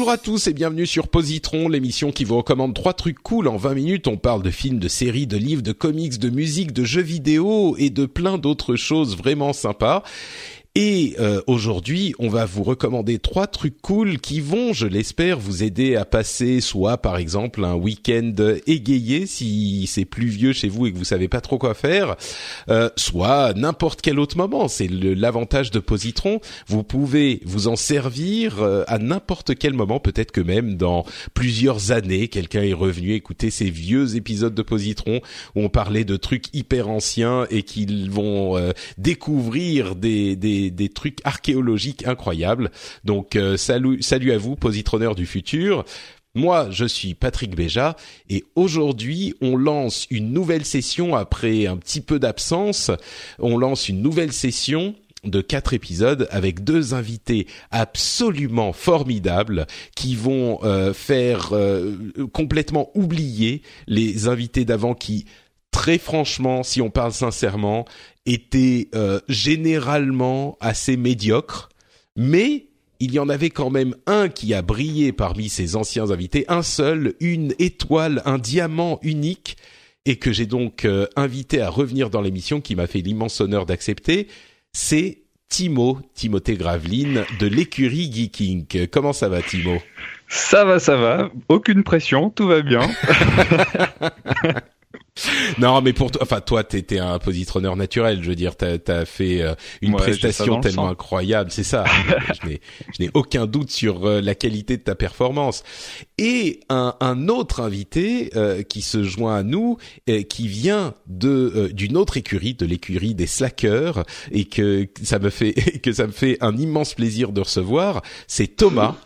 Bonjour à tous et bienvenue sur Positron, l'émission qui vous recommande trois trucs cool en 20 minutes. On parle de films, de séries, de livres, de comics, de musique, de jeux vidéo et de plein d'autres choses vraiment sympas. Et euh, aujourd'hui, on va vous recommander trois trucs cool qui vont, je l'espère, vous aider à passer soit par exemple un week-end égayé si c'est pluvieux chez vous et que vous savez pas trop quoi faire, euh, soit n'importe quel autre moment. C'est l'avantage de Positron. Vous pouvez vous en servir euh, à n'importe quel moment, peut-être que même dans plusieurs années, quelqu'un est revenu écouter ces vieux épisodes de Positron où on parlait de trucs hyper anciens et qu'ils vont euh, découvrir des, des, des trucs archéologiques incroyables. Donc euh, salut, salut à vous, positronneurs du futur. Moi, je suis Patrick Béja et aujourd'hui, on lance une nouvelle session après un petit peu d'absence. On lance une nouvelle session de quatre épisodes avec deux invités absolument formidables qui vont euh, faire euh, complètement oublier les invités d'avant qui très franchement, si on parle sincèrement, étaient euh, généralement assez médiocres, mais il y en avait quand même un qui a brillé parmi ces anciens invités, un seul, une étoile, un diamant unique, et que j'ai donc euh, invité à revenir dans l'émission, qui m'a fait l'immense honneur d'accepter, c'est Timo, Timothée Graveline de l'écurie Geeking. Comment ça va Timo? Ça va, ça va. Aucune pression, tout va bien. Non, mais pour toi, enfin toi, t'étais un positronneur naturel. Je veux dire, t'as as fait euh, une Ouais, prestation le tellement sang. incroyable, c'est ça. je n'ai, je n'ai aucun doute sur euh, la qualité de ta performance. Et un, un autre invité euh, qui se joint à nous, euh, qui vient de euh, d'une autre écurie, de l'écurie des slackers, et que ça me fait que ça me fait un immense plaisir de recevoir. C'est Thomas.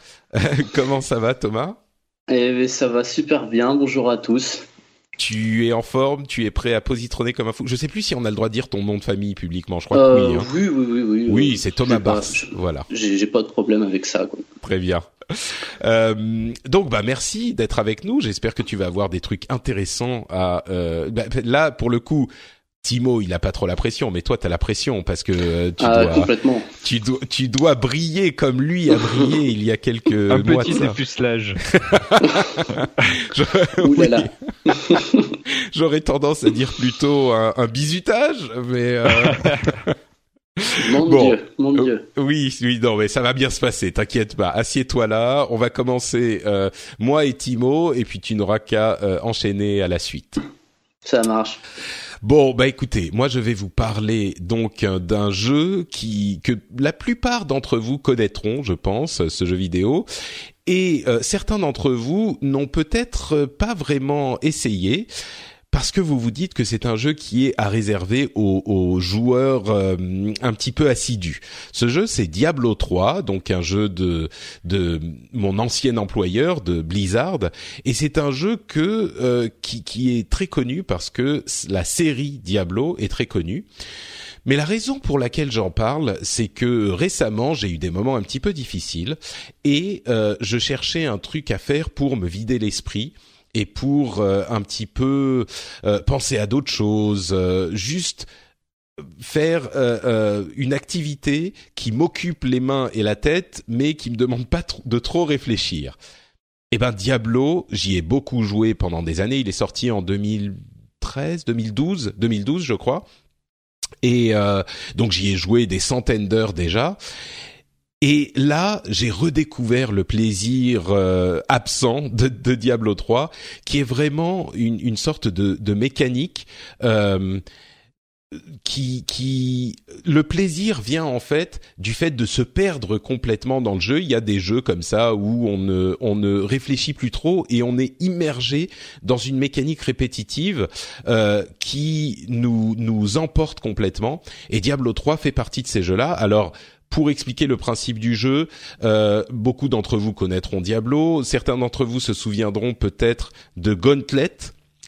Comment ça va, Thomas? Eh ben, ça va super bien, bonjour à tous. Tu es en forme, tu es prêt à positronner comme un fou. Je sais plus si on a le droit de dire ton nom de famille publiquement. Je crois Euh, que oui. hein. oui, oui, oui, oui. Oui, c'est Thomas Bars. je- Voilà, J'ai j'ai pas de problème avec ça. Quoi. très bien. Euh, donc, bah merci d'être avec nous. J'espère que tu vas avoir des trucs intéressants à. Euh, bah, là, pour le coup, Timo, il a pas trop la pression, mais toi, t'as la pression parce que euh, tu ah, dois, complètement. tu dois, tu dois briller comme lui a brillé il y a quelques Un mois. petit de ça. dépucelage. Oui. J'aurais tendance à dire plutôt un, un bisutage, mais. euh, Mon Bon. Dieu, mon Euh, Dieu. Oui, oui, non, mais ça va bien se passer. T'inquiète pas. Assieds-toi là. On va commencer euh, moi et Timo, et puis tu n'auras qu'à euh, enchaîner à la suite. Ça marche. Bon, bah écoutez, moi je vais vous parler donc euh, d'un jeu qui que la plupart d'entre vous connaîtront, je pense, ce jeu vidéo. Et euh, certains d'entre vous n'ont peut-être euh, pas vraiment essayé parce que vous vous dites que c'est un jeu qui est à réserver aux, aux joueurs euh, un petit peu assidus. Ce jeu, c'est Diablo 3, donc un jeu de de mon ancien employeur de Blizzard, et c'est un jeu que euh, qui, qui est très connu parce que la série Diablo est très connue. Mais la raison pour laquelle j'en parle, c'est que récemment, j'ai eu des moments un petit peu difficiles et euh, je cherchais un truc à faire pour me vider l'esprit et pour euh, un petit peu euh, penser à d'autres choses, euh, juste faire euh, une activité qui m'occupe les mains et la tête, mais qui me demande pas de trop réfléchir. Eh ben Diablo, j'y ai beaucoup joué pendant des années. Il est sorti en 2013, 2012, 2012 je crois. Et donc j'y ai joué des centaines d'heures déjà. Et là, j'ai redécouvert le plaisir euh, absent de, de, Diablo 3, qui est vraiment une, une sorte de, de mécanique euh, qui, qui, le plaisir vient en fait du fait de se perdre complètement dans le jeu. Il y a des jeux comme ça où on ne, on ne réfléchit plus trop et on est immergé dans une mécanique répétitive euh, qui nous, nous emporte complètement. Et Diablo 3 fait partie de ces jeux-là. Alors pour expliquer le principe du jeu, euh, beaucoup d'entre vous connaîtront Diablo, certains d'entre vous se souviendront peut-être de Gauntlet,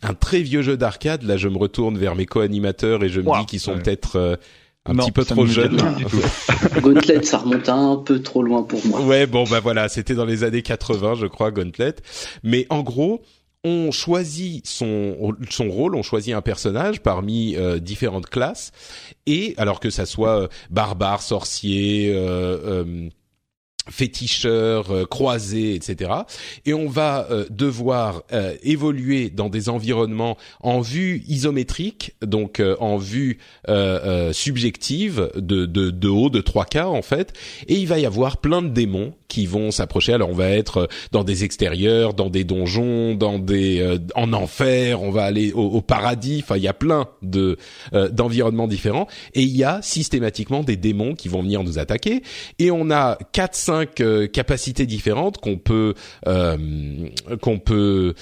un très vieux jeu d'arcade. Là, je me retourne vers mes co-animateurs et je me dis qu'ils sont peut-être euh, un petit peu trop jeunes. Gauntlet, ça remonte un peu trop loin pour moi. Ouais, bon bah voilà, c'était dans les années 80, je crois, Gauntlet. Mais en gros, on choisit son son rôle, on choisit un personnage parmi euh, différentes classes. Et alors que ça soit euh, barbare, sorcier, euh, féticheurs, euh, croisés, etc. Et on va euh, devoir euh, évoluer dans des environnements en vue isométrique, donc en vue subjective de, de, de haut, de 3K en fait. Et il va y avoir plein de démons qui vont s'approcher. Alors on va être dans des extérieurs, dans des donjons, dans des en enfer. On va aller au, au paradis. Enfin, il y a plein de d'environnements différents. Et il y a systématiquement des démons qui vont venir nous attaquer. Et on a 4 euh, capacités différentes qu'on peut euh, qu'on peut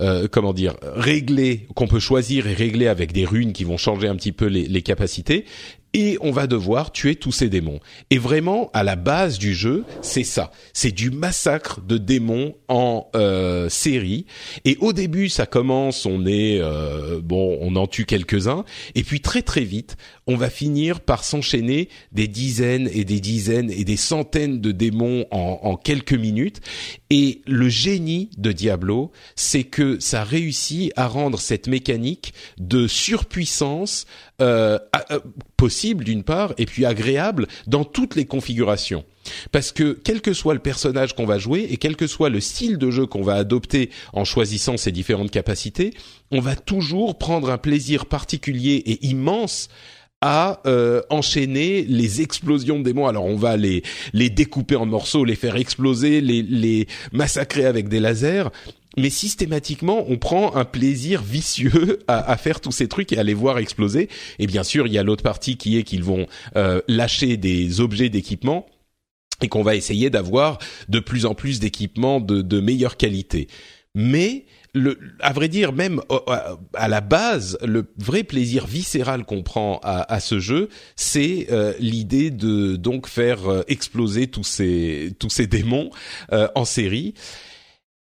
euh, comment dire régler, qu'on peut choisir et régler avec des runes qui vont changer un petit peu les capacités et on va devoir tuer tous ces démons. Et vraiment, à la base du jeu, c'est ça. C'est du massacre de démons en euh, série. Et au début, ça commence, on est euh, bon, on en tue quelques-uns, et puis très très vite, on va finir par s'enchaîner des dizaines et des dizaines et des centaines de démons en, en quelques minutes. Et le génie de Diablo, c'est que ça réussit à rendre cette mécanique de surpuissance euh, euh, possible d'une part et puis agréable dans toutes les configurations. Parce que quel que soit le personnage qu'on va jouer et quel que soit le style de jeu qu'on va adopter en choisissant ces différentes capacités, on va toujours prendre un plaisir particulier et immense à euh, enchaîner les explosions de démons. Alors on va les les découper en morceaux, les faire exploser, les les massacrer avec des lasers, mais systématiquement, on prend un plaisir vicieux à, faire tous ces trucs et à les voir exploser. Et bien sûr, il y a l'autre partie qui est qu'ils vont euh, lâcher des objets d'équipement et qu'on va essayer d'avoir de plus en plus d'équipements de, de meilleure qualité. Mais le, à vrai dire, même à la base, le vrai plaisir viscéral qu'on prend à, à, ce jeu, c'est euh, l'idée de donc faire euh, exploser tous ces tous ces démons en série.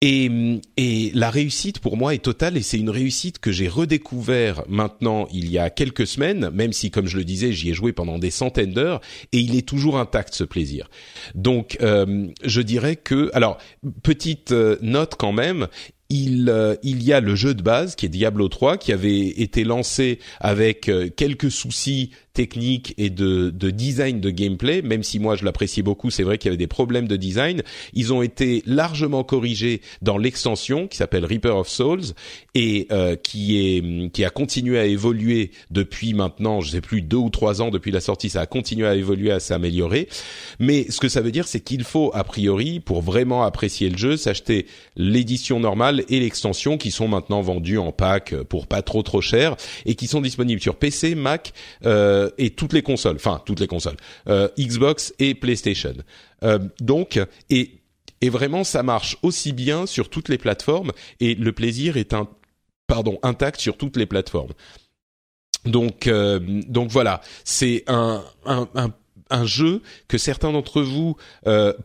Et, et, la réussite pour moi est totale et c'est une réussite que j'ai redécouvert maintenant il y a quelques semaines, même si comme je le disais j'y ai joué pendant des centaines d'heures et il est toujours intact ce plaisir. Donc euh, je dirais que alors petite euh, note quand même, il, euh, il y a le jeu de base qui est Diablo 3 qui avait été lancé avec quelques soucis technique et de, de design de gameplay, même si moi je l'appréciais beaucoup, c'est vrai qu'il y avait des problèmes de design. Ils ont été largement corrigés dans l'extension qui s'appelle Reaper of Souls et euh, qui est qui a continué à évoluer depuis maintenant, je sais plus deux ou trois ans depuis la sortie, ça a continué à évoluer, à s'améliorer. Mais ce que ça veut dire, c'est qu'il faut a priori pour vraiment apprécier le jeu, s'acheter l'édition normale et l'extension qui sont maintenant vendus en pack pour pas trop trop cher et qui sont disponibles sur PC, Mac. Euh, euh, et toutes les consoles, enfin toutes les consoles, euh, Xbox et PlayStation. Euh, donc et et vraiment ça marche aussi bien sur toutes les plateformes et le plaisir est un pardon intact sur toutes les plateformes. Donc donc voilà, c'est un, un, un jeu que certains d'entre vous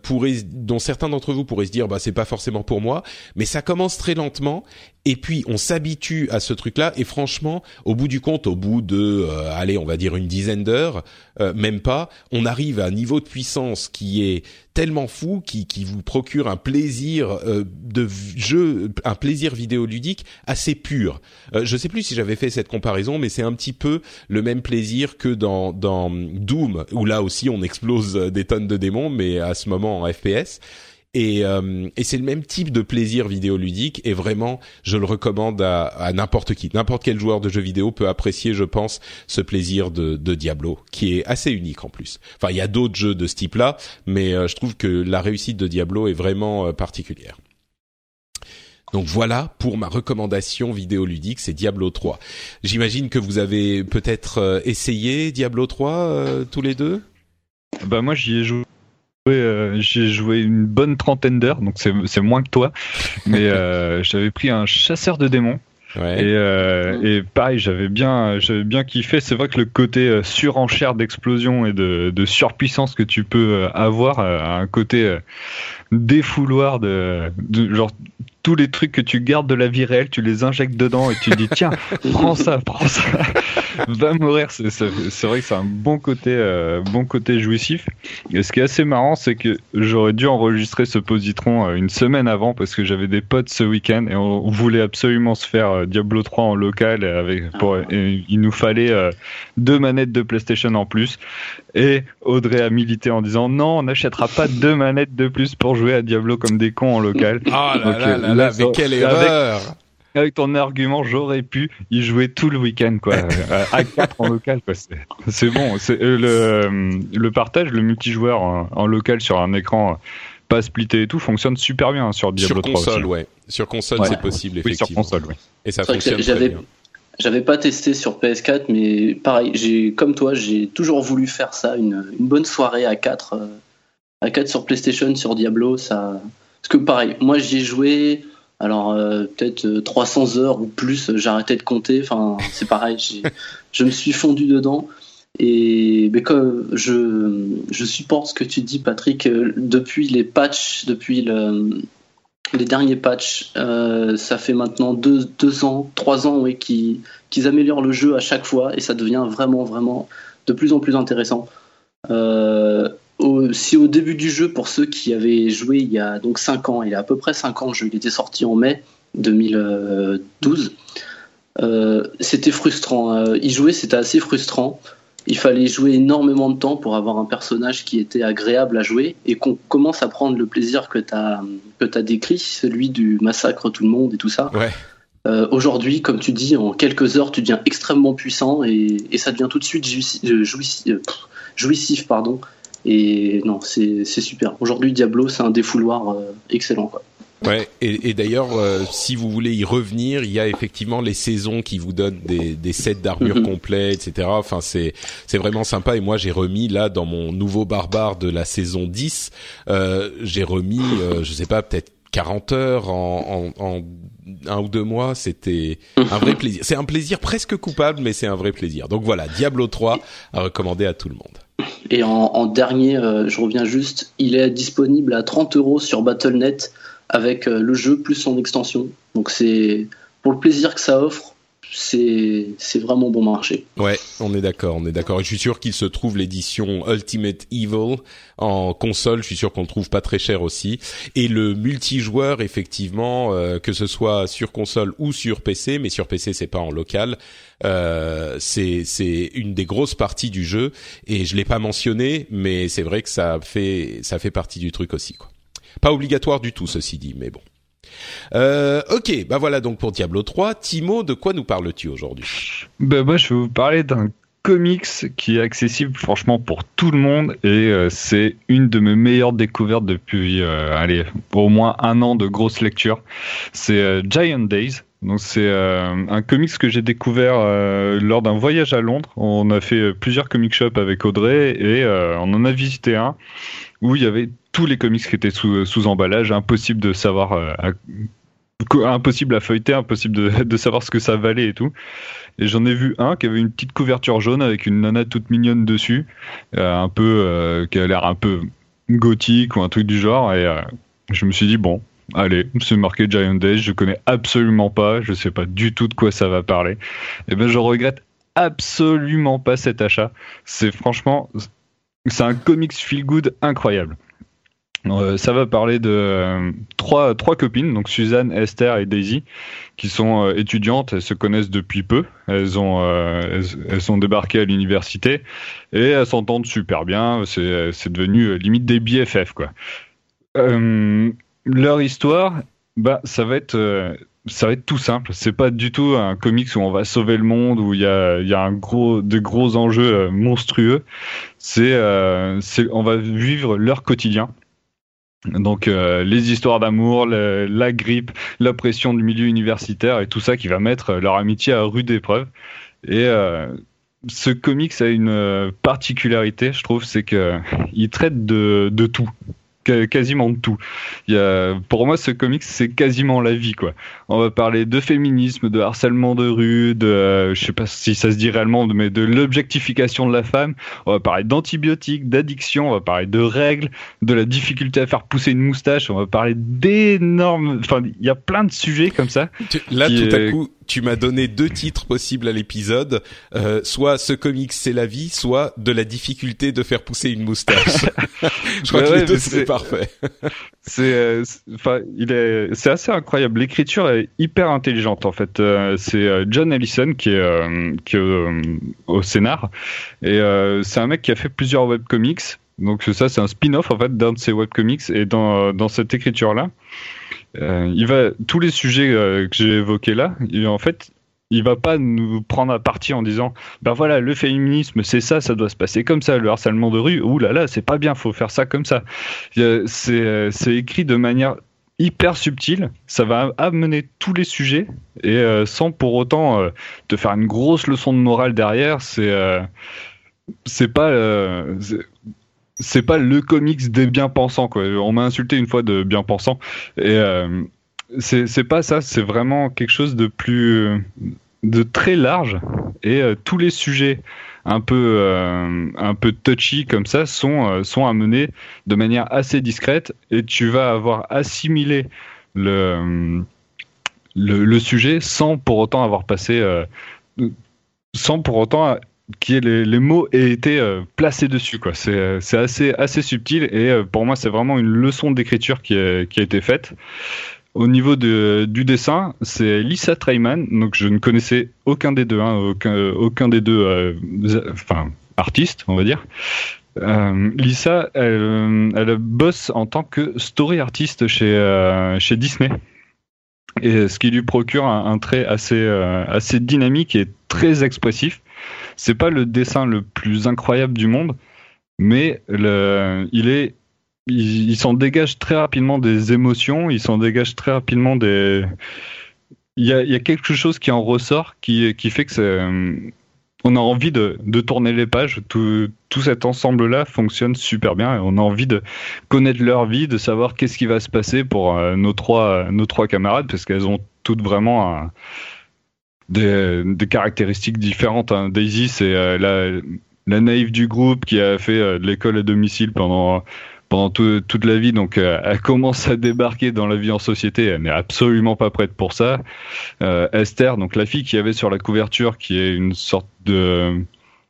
pourraient, dont certains d'entre vous pourraient se dire, bah c'est pas forcément pour moi, mais ça commence très lentement et puis on s'habitue à ce truc-là et franchement, au bout du compte, au bout de, euh, allez, on va dire une dizaine d'heures, euh, même pas, on arrive à un niveau de puissance qui est tellement fou, qui, qui vous procure un plaisir euh, de jeu, un plaisir vidéoludique assez pur. Euh, je sais plus si j'avais fait cette comparaison, mais c'est un petit peu le même plaisir que dans, dans Doom, où là aussi on explose des tonnes de démons, mais à ce moment en FPS. Et, euh, et c'est le même type de plaisir vidéoludique et vraiment, je le recommande à, à n'importe qui. N'importe quel joueur de jeux vidéo peut apprécier, je pense, ce plaisir de, de Diablo, qui est assez unique en plus. Enfin, il y a d'autres jeux de ce type-là, mais euh, je trouve que la réussite de Diablo est vraiment euh, particulière. Donc voilà pour ma recommandation vidéoludique, c'est Diablo 3. J'imagine que vous avez peut-être essayé Diablo 3 tous les deux? Bah moi j'y ai joué euh, j'ai joué une bonne trentaine d'heures, donc c'est moins que toi. Mais euh, j'avais pris un chasseur de démons. Ouais. Et, euh, et, pareil, j'avais bien, j'avais bien kiffé. C'est vrai que le côté euh, surenchère d'explosion et de, de, surpuissance que tu peux avoir a un côté défouloir de, de, genre tous les trucs que tu gardes de la vie réelle, tu les injectes dedans et tu dis tiens, prends ça, prends ça, va mourir. C'est vrai que c'est un bon côté, euh, bon côté jouissif. Et ce qui est assez marrant, c'est que j'aurais dû enregistrer ce positron euh, une semaine avant parce que j'avais des potes ce week-end et on, voulait absolument se faire euh, Diablo 3 en local avec pour, et il nous fallait deux manettes de PlayStation en plus. Et Audrey a milité en disant non, on n'achètera pas deux manettes de plus pour jouer à Diablo comme des cons en local. Ah là là là, mais quelle erreur avec, ton argument, j'aurais pu y jouer tout le week-end, quoi, à 4 en local, quoi. C'est bon. C'est euh, le, euh, le partage, le multijoueur en, local sur un écran pas splitté et tout fonctionne super bien sur Diablo sur 3 console, Ouais. Sur console, c'est possible, effectivement. Oui, sur console, oui. Et ça fonctionne très bien. J'avais pas testé sur PS4, mais pareil, j'ai comme toi, j'ai toujours voulu faire ça, une, une bonne soirée à 4 euh, à 4 sur PlayStation, sur Diablo, ça. Parce que pareil, moi j'y ai joué, alors euh, peut-être 300 heures ou plus, j'ai arrêté de compter. Enfin, c'est pareil, je me suis fondu dedans. Et mais comme je, supporte ce que tu dis, Patrick, euh, depuis les patchs, depuis le, les derniers patchs, euh, ça fait maintenant deux, ans, trois ans, qu'ils améliorent le jeu à chaque fois et ça devient vraiment, vraiment de plus en plus intéressant. Euh, si au début du jeu, pour ceux qui avaient joué il y a donc 5 ans, il y a à peu près 5 ans, le jeu il était sorti en mai 2012, euh, c'était frustrant. y jouer, c'était assez frustrant il fallait jouer énormément de temps pour avoir un personnage qui était agréable à jouer et qu'on commence à prendre le plaisir que tu as, que as décrit, celui du massacre tout le monde et tout ça. Euh, aujourd'hui, comme tu dis, en quelques heures, tu deviens extrêmement puissant et, ça devient tout de suite euh, jouissif, jouissif pardon. Et non, c'est super. Aujourd'hui, Diablo, c'est un défouloir euh, excellent. Quoi. Ouais, et, et d'ailleurs, euh, si vous voulez y revenir, il y a effectivement les saisons qui vous donnent des, des sets d'armure mhm. complets, etc. Enfin, c'est c'est vraiment sympa. Et moi, j'ai remis là dans mon nouveau barbare de la saison 10, euh, j'ai remis, euh, je sais pas, peut-être 40 heures en, en, en, un ou deux mois, c'était un vrai plaisir. C'est un plaisir presque coupable, mais c'est un vrai plaisir. Donc voilà, Diablo 3 à recommander à tout le monde. Et en, dernier, euh, je reviens juste, il est disponible à 30 euros sur Battle.net avec euh, le jeu plus son extension. Donc c'est pour le plaisir que ça offre, c'est vraiment bon marché. Ouais, on est d'accord, on est d'accord. Je suis sûr qu'il se trouve l'édition Ultimate Evil en console. Je suis sûr qu'on le trouve pas très cher aussi. Et le multijoueur, effectivement, euh, que ce soit sur console ou sur PC, mais sur PC c'est pas en local. Euh, c'est c'est une des grosses parties du jeu et je l'ai pas mentionné, mais c'est vrai que ça fait ça fait partie du truc aussi quoi. Pas obligatoire du tout, ceci dit, mais bon. Euh, ok, bah voilà donc pour Diablo 3. Timo, de quoi nous parles-tu aujourd'hui? Ben moi, je vais vous parler d'un comics qui est accessible franchement pour tout le monde et euh, c'est une de mes meilleures découvertes depuis euh, allez au moins un an de grosse lecture. C'est Giant Days. Donc c'est un comics que j'ai découvert lors d'un voyage à Londres. On a fait plusieurs comic shops avec Audrey et on en a visité un où il y avait tous les comics qui étaient sous, emballage, impossible de savoir, euh, impossible à feuilleter, impossible de, savoir ce que ça valait et tout. Et j'en ai vu un qui avait une petite couverture jaune avec une nana toute mignonne dessus, euh, un peu, euh, qui a l'air un peu gothique ou un truc du genre. Et je me suis dit bon, allez, c'est marqué Giant Days, je connais absolument pas, je sais pas du tout de quoi ça va parler. Et ben je regrette absolument pas cet achat. C'est franchement, c'est un comics feel good incroyable. Euh, ça va parler de euh, trois, trois copines, donc Suzanne, Esther et Daisy, qui sont euh, étudiantes, elles se connaissent depuis peu, elles ont elles, sont débarquées à l'université et elles s'entendent super bien, c'est devenu limite des BFF quoi. Leur histoire, bah, ça va être ça va être tout simple. C'est pas du tout un comics où on va sauver le monde, où il y a, y a un gros, de gros enjeux euh, monstrueux. C'est, euh, on va vivre leur quotidien. Donc euh, les histoires d'amour, la grippe, la pression du milieu universitaire et tout ça qui va mettre leur amitié à rude épreuve. Et ce comics a une particularité, je trouve, c'est que il traite de, de tout quasiment de tout. Il y a, pour moi, ce comics, c'est quasiment la vie, quoi. On va parler de féminisme, de harcèlement de rue, de, euh, je sais pas si ça se dit réellement, mais de l'objectification de la femme. On va parler d'antibiotiques, d'addiction, on va parler de règles, de la difficulté à faire pousser une moustache. On va parler d'énormes, enfin, il y a plein de sujets comme ça. Là, tout à coup, tu m'as donné deux titres possibles à l'épisode, euh, soit ce comics c'est la vie, soit de la difficulté de faire pousser une moustache. Je crois que les deux c'est parfait. c'est, enfin, il est, c'est assez incroyable. L'écriture est hyper intelligente en fait. Euh, c'est euh, John Ellison qui est, qui est au scénar et c'est un mec qui a fait plusieurs webcomics. Donc ça c'est un spin-off en fait d'un de ses webcomics et dans dans cette écriture là. Euh, il va tous les sujets euh, que j'ai évoqués là, en fait, il va pas nous prendre à partie en disant ben voilà le féminisme c'est ça ça doit se passer comme ça le harcèlement de rue ouh là là c'est pas bien faut faire ça comme ça. C'est euh, c'est écrit de manière hyper subtile ça va amener tous les sujets et sans pour autant te faire une grosse leçon de morale derrière c'est c'est pas c'est pas le comics des bien-pensants quoi. On m'a insulté une fois de bien-pensant et euh, c'est pas ça, c'est vraiment quelque chose de plus de très large et euh, tous les sujets un peu euh, un peu touchy comme ça sont sont amenés de manière assez discrète et tu vas avoir assimilé le le, le sujet sans pour autant avoir passé sans pour autant qui les, mots aient été euh, placés dessus quoi. C'est euh, c'est assez assez subtil et euh, pour moi c'est vraiment une leçon d'écriture qui a, été faite. Au niveau de, du dessin c'est Lisa Treyman donc je ne connaissais aucun des deux hein, aucun des deux artistes on va dire. Lisa elle, bosse en tant que story artiste chez chez Disney. Et ce qui lui procure un, un trait assez assez dynamique et très expressif c'est pas le dessin le plus incroyable du monde, mais il est, il, s'en dégage très rapidement des émotions, il s'en dégage très rapidement des. Il y a, quelque chose qui en ressort qui, fait que c'est on a envie de, tourner les pages. Tout, tout cet ensemble-là fonctionne super bien et on a envie de connaître leur vie, de savoir qu'est-ce qui va se passer pour euh, nos trois, nos trois camarades parce qu'elles ont toutes vraiment un, des, des caractéristiques différentes. Hein. Daisy, c'est euh, la, naïve du groupe qui a fait euh, de l'école à domicile pendant pendant toute la vie, donc euh, elle commence à débarquer dans la vie en société. Elle n'est absolument pas prête pour ça. Esther, donc la fille qui avait sur la couverture, qui est une sorte de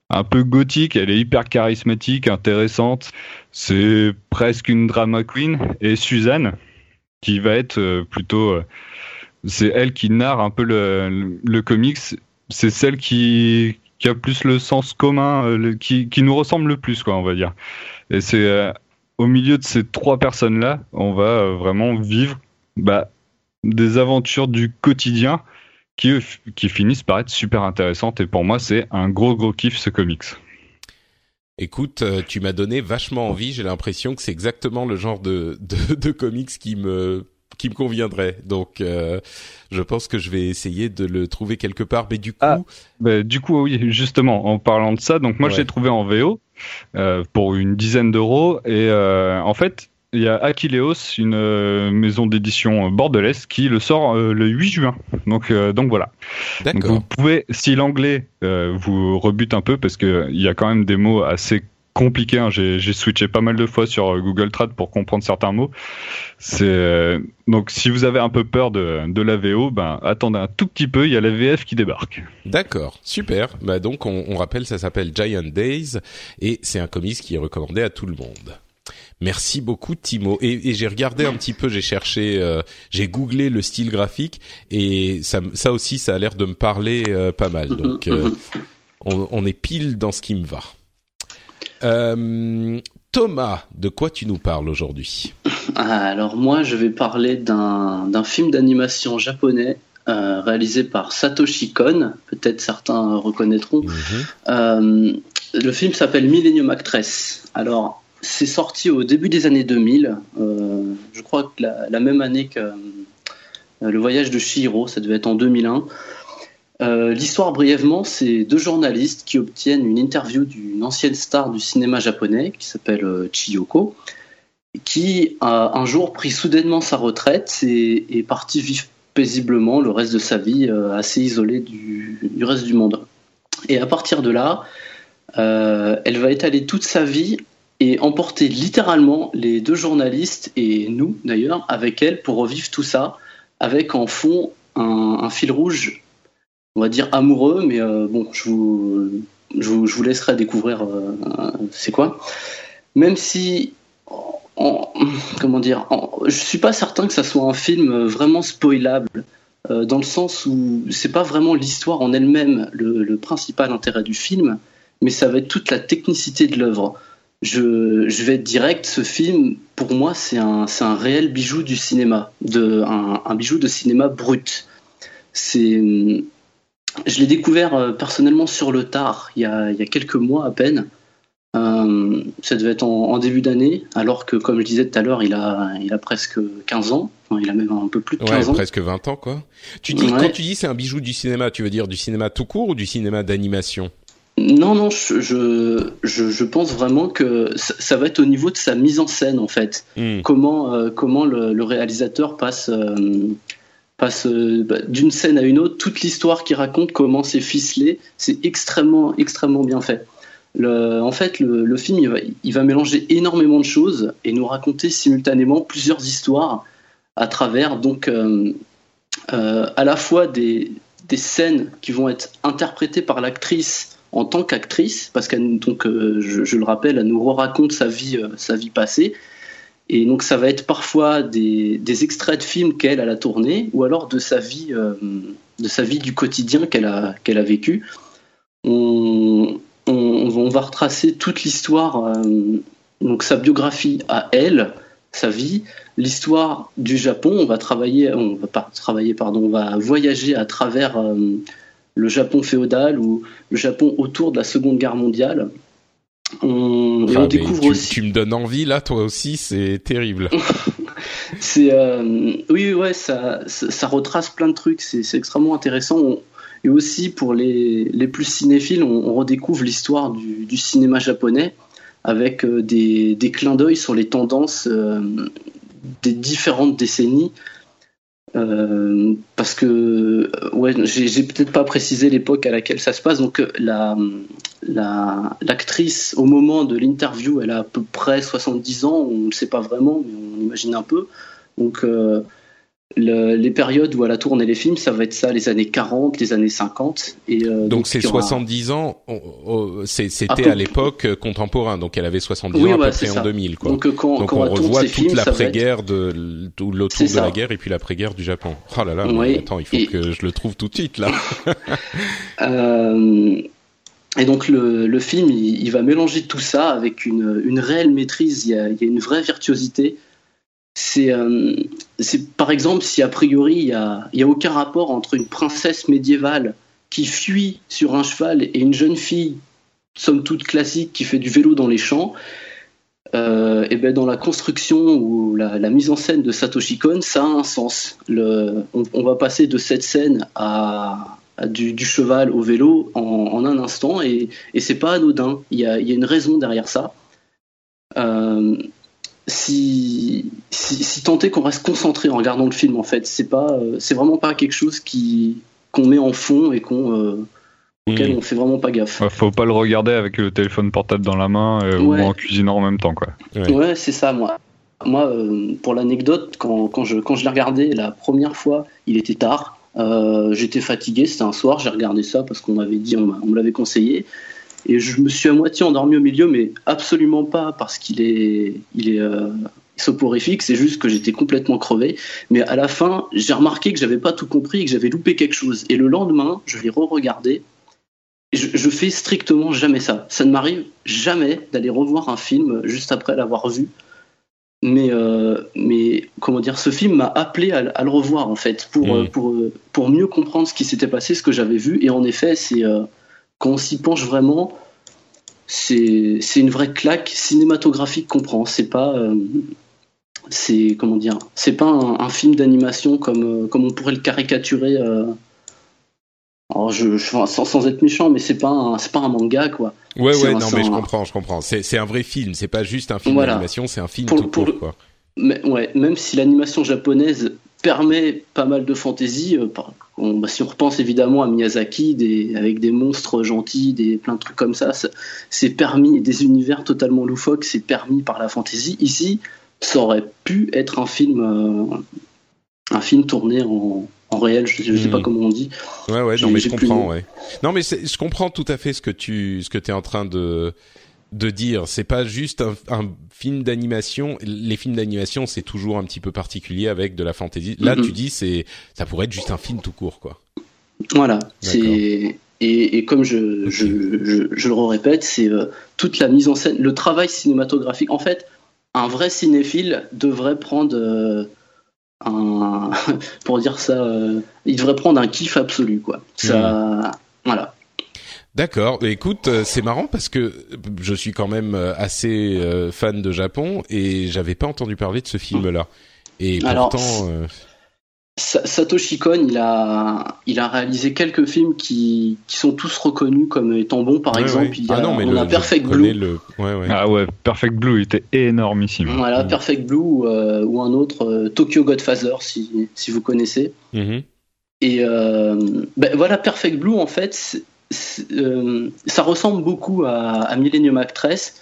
un peu gothique, elle est hyper charismatique, intéressante. C'est presque une drama queen. Et Suzanne, qui va être plutôt c'est elle qui narre un peu le, comics. C'est celle qui, a plus le sens commun, euh, qui, nous ressemble le plus, quoi, on va dire. Et c'est euh, au milieu de ces trois personnes-là, on va euh, vraiment vivre bah, des aventures du quotidien qui, finissent par être super intéressantes. Et pour moi, c'est un gros, gros kiff ce comics. Écoute, tu m'as donné vachement envie. J'ai l'impression que c'est exactement le genre de comics qui me qui me conviendrait. Donc, euh, je pense que je vais essayer de le trouver quelque part. Mais du coup, ah, bah, du coup, oui, justement, en parlant de ça, donc moi, j'ai trouvé en VO euh, pour une dizaine d'euros. Et euh, en fait, il y a Aquileos, une maison d'édition bordelaise, qui le sort le 8 juin. Donc, donc voilà. Donc vous pouvez, si l'anglais vous rebute un peu, parce qu'il y a quand même des mots assez compliqué. Hein. J'ai switché pas mal de fois sur euh, Google Trad pour comprendre certains mots. C'est euh, donc si vous avez un peu peur de, de la VO, ben attendez un tout petit peu. Il y a la VF qui débarque. D'accord, super. Bah donc on, on rappelle, ça s'appelle Giant Days et c'est un comics qui est recommandé à tout le monde. Merci beaucoup Timo. Et, et j'ai regardé un petit peu, j'ai cherché, euh, j'ai googlé le style graphique et ça, ça aussi, ça a l'air de me parler pas mal. Donc on, on, est pile dans ce qui me va. Euh, Thomas, de quoi tu nous parles aujourd'hui? Ah, alors moi, je vais parler d'un film d'animation japonais euh, réalisé par Satoshi Kon, peut-être certains reconnaîtront. Mhm. Euh, le film s'appelle Millennium Actress. Alors, c'est sorti au début des années 2000, euh, je crois que la, même année que Le Voyage de Shihiro, ça devait être en 2001. L'histoire brièvement, c'est deux journalistes qui obtiennent une interview d'une ancienne star du cinéma japonais qui s'appelle Chiyoko qui a un jour pris soudainement sa retraite et est parti vivre paisiblement le reste de sa vie, euh, assez isolé du, reste du monde. Et à partir de là, euh, elle va étaler toute sa vie et emporter littéralement les deux journalistes et nous d'ailleurs avec elle pour revivre tout ça, avec en fond un, fil rouge, on va dire amoureux, mais euh, bon, je vous, je vous, laisserai découvrir c'est quoi. Même si comment dire, je suis pas certain que ça soit un film vraiment spoilable. Euh, dans le sens où c'est pas vraiment l'histoire en elle-même le, principal intérêt du film, mais ça va être toute la technicité de l'œuvre. Je, vais être direct, ce film, pour moi, c'est un, un réel bijou du cinéma, de, un, bijou de cinéma brut. C'est, je l'ai découvert euh, personnellement sur le tard, il y, a, il y a quelques mois à peine. Euh, ça devait être en, début d'année, alors que, comme je disais tout à l'heure, il a, il a presque 15 ans. il a même un peu plus de 15 ouais, ans. presque 20 ans, quoi. Tu dis, Quand tu dis c'est un bijou du cinéma, tu veux dire du cinéma tout court ou du cinéma d'animation? Non, non, je, je, je, pense vraiment que ça, va être au niveau de sa mise en scène, en fait. Hmm. Comment, euh, comment le, réalisateur passe, euh, passe bah, d'une scène à une autre, toute l'histoire qu'il raconte, comment c'est ficelé, c'est extrêmement, extrêmement bien fait en fait, le, film, il va, mélanger énormément de choses et nous raconter simultanément plusieurs histoires à travers, donc, euh, euh, à la fois des, scènes qui vont être interprétées par l'actrice en tant qu'actrice, parce qu'elle, donc, euh, je, le rappelle, elle nous raconte sa vie passée. Et donc, ça va être parfois des, extraits de films qu'elle a tourné, ou alors de sa vie, de sa vie du quotidien qu'elle a, qu'elle a vécu. On, on, va retracer toute l'histoire, euh, donc sa biographie à elle, sa vie, l'histoire du Japon. On va travailler, on va pas travailler, pardon, on va voyager à travers euh, le Japon féodal ou le Japon autour de la Seconde Guerre mondiale. On, ah, découvre aussi. Tu me donnes envie là, toi aussi, c'est terrible. c'est euh, oui, ouais, ça, ça, retrace plein de trucs. C'est extrêmement intéressant. Et aussi pour les, les plus cinéphiles, on, redécouvre l'histoire du, du, cinéma japonais avec euh, des, des clins d'œil sur les tendances euh, des différentes décennies. Euh, parce que ouais, j'ai peut-être pas précisé l'époque à laquelle ça se passe. Donc la l'actrice au moment de l'interview, elle a à peu près 70 ans. On ne sait pas vraiment, mais on imagine un peu. Donc les périodes où elle a tourné les films, ça va être ça, les années 40, les années 50. Et, euh, donc, c'est 70 ans, c'était à, l'époque euh, contemporain, donc elle avait 70 ans à peu près en 2000. Quoi. Donc, quand, on, revoit toute l'après-guerre, de, tout l'autour de la guerre et puis l'après-guerre du Japon. Oh là là, attends, il faut que je le trouve tout de suite là. euh, et donc le, le film, il, va mélanger tout ça avec une, une réelle maîtrise, il y, a, il y a une vraie virtuosité euh, c'est par exemple si a priori il n'y a, a aucun rapport entre une princesse médiévale qui fuit sur un cheval et une jeune fille, somme toute classique, qui fait du vélo dans les champs. Euh, et ben dans la construction ou la, mise en scène de Satoshi Kon, ça a un sens. On, va passer de cette scène à, du, cheval au vélo en, un instant et, et c'est pas anodin. Il y a, y a, une raison derrière ça. Euh, si, si, tant est qu'on reste concentré en regardant le film en fait c'est pas euh, c'est vraiment pas quelque chose qui qu'on met en fond et qu'on euh, auquel hmm. on fait vraiment pas gaffe. Faut pas le regarder avec le téléphone portable dans la main euh, ou en cuisinant en même temps quoi. Ouais, c'est ça moi. Moi pour l'anecdote quand, quand je quand je l'ai regardé la première fois il était tard. J'étais fatigué c'était un soir j'ai regardé ça parce qu'on m'avait dit on, on me l'avait conseillé et je me suis à moitié endormi au milieu, mais absolument pas parce qu'il est, il est euh, soporifique, c'est juste que j'étais complètement crevé. Mais à la fin, j'ai remarqué que j'avais pas tout compris et que j'avais loupé quelque chose. Et le lendemain, je l'ai re-regardé. Je, je fais strictement jamais ça. Ça ne m'arrive jamais d'aller revoir un film juste après l'avoir vu. mais mais comment dire, ce film m'a appelé à, le revoir en fait pour Mm. pour pour mieux comprendre ce qui s'était passé, ce que j'avais vu. Et en effet, c'est quand on s'y penche vraiment, c'est une vraie claque cinématographique qu'on prend. C'est pas euh, c'est comment dire, c'est pas un, un film d'animation comme euh, comme on pourrait le caricaturer. euh, alors je, sans, sans être méchant, mais c'est pas un, c'est pas un manga quoi. Ouais, ouais, un- non, mais je comprends, je comprends. C'est, un vrai film, c'est pas juste un film Voilà. d'animation, c'est un film Pour- tout pour court, quoi. Mais, ouais, même si l'animation japonaise permet pas mal de fantaisie, euh, on- bah, si on repense évidemment à Miyazaki, des, avec des monstres gentils, des, plein de trucs comme ça, ça- c'est permis, des univers totalement loufoques, c'est permis par la fantaisie. Ici, ça aurait pu être un film, euh, un film tourné en, en réel, je, je sais pas comment on dit. Ouais, ouais, non, mais je plus comprends, ouais. Non, mais je comprends tout à fait ce que tu, ce que t'es en train de, de dire. C'est pas juste un, un film d'animation. Les films d'animation, c'est toujours un petit peu particulier avec de la fantaisie. Là, Mhm. tu dis, c'est, ça pourrait être juste un film tout court, quoi. Voilà, c'est et, et comme je, je, je, je le répète, c'est euh, toute la mise en scène, le travail cinématographique. En fait, un vrai cinéphile devrait prendre euh, un, pour dire ça, euh, il devrait prendre un kiff absolu, quoi. Ça, voilà. D'accord. Écoute, euh, c'est marrant parce que je suis quand même euh, assez euh, fan de Japon et j'avais pas entendu parler de ce film-là. Et Alors, pourtant, euh, Sa- Satoshi Kon, il a, il a réalisé quelques films qui, qui sont tous reconnus comme étant bons. Par ouais, exemple, ouais. il y a, ah non, mais on le, a Perfect Blue. Le... Ouais, ouais. Ah ouais, Perfect Blue, il était énormissime. Voilà, Mm. Perfect Blue ou, euh, ou un autre, euh, Tokyo Godfather, si, si vous connaissez. Mhm. Et euh, ben voilà, Perfect Blue, en fait, euh, ça ressemble beaucoup à, à Millennium Actress.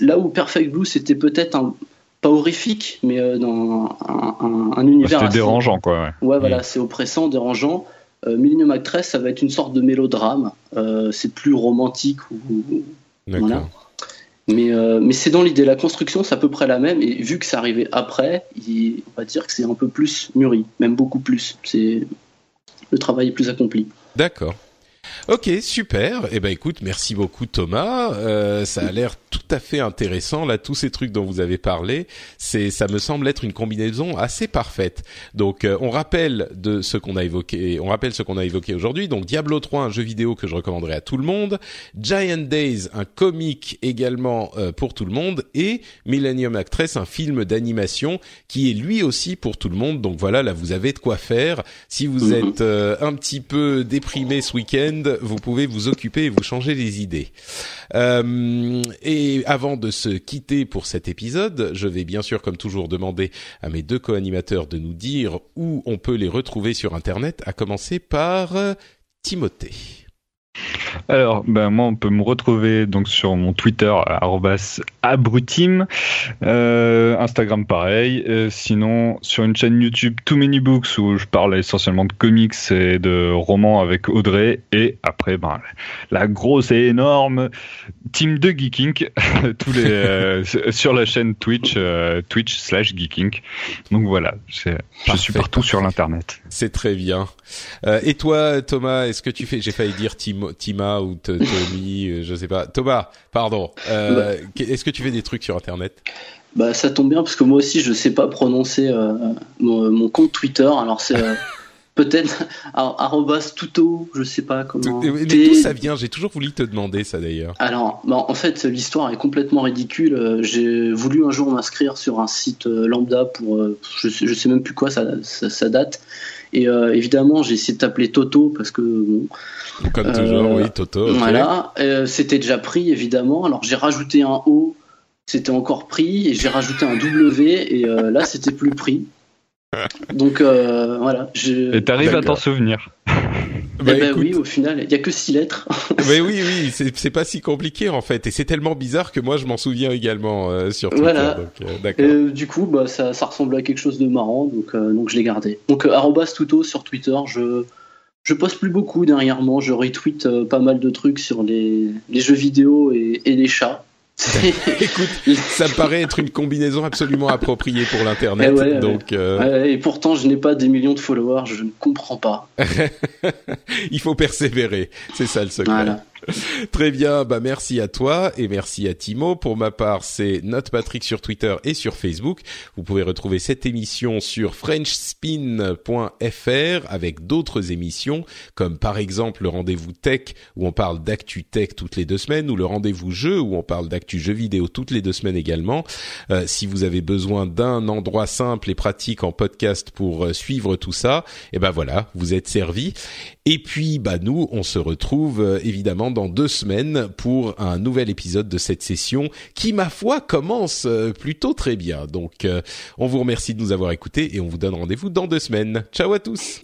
Là où Perfect Blue, c'était peut-être un, pas horrifique, mais euh, dans un, un- un univers. C'était assez- dérangeant, quoi. Ouais. Ouais, voilà, c'est oppressant, dérangeant. Euh, Millennium Actress, ça va être une sorte de mélodrame. Euh, c'est plus romantique ou. Voilà. mais, euh, mais c'est dans l'idée. La construction, c'est à peu près la même. Et vu que c'est arrivé après, il- on va dire que c'est un peu plus mûri, même beaucoup plus. C'est le travail est plus accompli. D'accord. Ok, super. Eh ben écoute, merci beaucoup Thomas. Euh, ça a l'air tout à fait intéressant là, tous ces trucs dont vous avez parlé. C'est, ça me semble être une combinaison assez parfaite. Donc, euh, on rappelle de ce qu'on a évoqué. On rappelle ce qu'on a évoqué aujourd'hui. Donc, Diablo 3, un jeu vidéo que je recommanderais à tout le monde. Giant Days, un comic également euh, pour tout le monde, et Millennium Actress, un film d'animation qui est lui aussi pour tout le monde. Donc voilà, là vous avez de quoi faire. Si vous Mhm. êtes euh, un petit peu déprimé ce week-end, vous pouvez vous occuper et vous changer les idées. Euh, et avant de se quitter pour cet épisode, je vais bien sûr, comme toujours, demander à mes deux co-animateurs de nous dire où on peut les retrouver sur Internet, à commencer par euh, Timothée. Alors, ben moi, on peut me retrouver donc sur mon Twitter @abrutim, euh, Instagram pareil. Euh, sinon, sur une chaîne YouTube Too Many Books où je parle essentiellement de comics et de romans avec Audrey. Et après, ben la grosse et énorme team de Geeking, tous les euh, sur la chaîne Twitch, Twitch slash Geeking. Donc voilà, je suis Parfait, partout sur l'internet. C'est très bien. Et toi, Thomas, est-ce que tu fais J'ai failli dire Timo, Tima ou Tommy, euh, je sais pas. Thomas, pardon. Euh, qu- Est-ce que tu fais des trucs sur Internet? Bah, ça tombe bien parce que moi aussi, je sais pas prononcer euh, mon, mon compte Twitter. Alors c'est euh, peut-être ar- arrobas tuto, je sais pas comment. Mais d'où ça vient? J'ai toujours voulu te demander ça d'ailleurs. Alors, bah, en fait, l'histoire est complètement ridicule. J'ai voulu un jour m'inscrire sur un site lambda pour, je, sais, je sais même plus quoi, ça, ça, ça date. Et euh, évidemment, j'ai essayé de t'appeler Toto parce que bon, Comme Euh, toujours, oui, Toto. voilà, Euh, c'était déjà pris évidemment. Alors j'ai rajouté un O, c'était encore pris, et j'ai rajouté un W, et euh, là c'était plus pris. Donc euh, voilà. Je... Et t'arrives à t'en souvenir. Eh Bah, ben écoute, oui, au final, il y a que six lettres. mais oui, oui, c'est pas si compliqué en fait, et c'est tellement bizarre que moi je m'en souviens également euh, sur Twitter. Voilà. Donc, euh. Euh, du coup, bah, ça, ça ressemble à quelque chose de marrant, donc, euh, donc je l'ai gardé. Donc, euh, arrobas tuto sur Twitter, je, je poste plus beaucoup dernièrement, je retweet euh, pas mal de trucs sur les, les jeux vidéo et, et les chats. Écoute, ça me paraît être une combinaison absolument appropriée pour l'internet. Eh ouais, donc, euh, et pourtant, je n'ai pas des millions de followers, je ne comprends pas. il faut persévérer. C'est ça le secret. Voilà. Très bien, bah merci à toi et merci à Timo. Pour ma part, c'est Patrick sur Twitter et sur Facebook. Vous pouvez retrouver cette émission sur frenchspin.fr avec d'autres émissions comme par exemple le rendez-vous tech où on parle d'actu tech toutes les deux semaines ou le rendez-vous jeu où on parle d'actu jeux vidéo toutes les deux semaines également. Euh, si vous avez besoin d'un endroit simple et pratique en podcast pour euh, suivre tout ça, et eh ben voilà, vous êtes servi. Et puis, bah nous, on se retrouve euh, évidemment dans deux semaines pour un nouvel épisode de cette session qui, ma foi, commence euh, plutôt très bien. Donc, euh, on vous remercie de nous avoir écoutés et on vous donne rendez-vous dans deux semaines. Ciao à tous.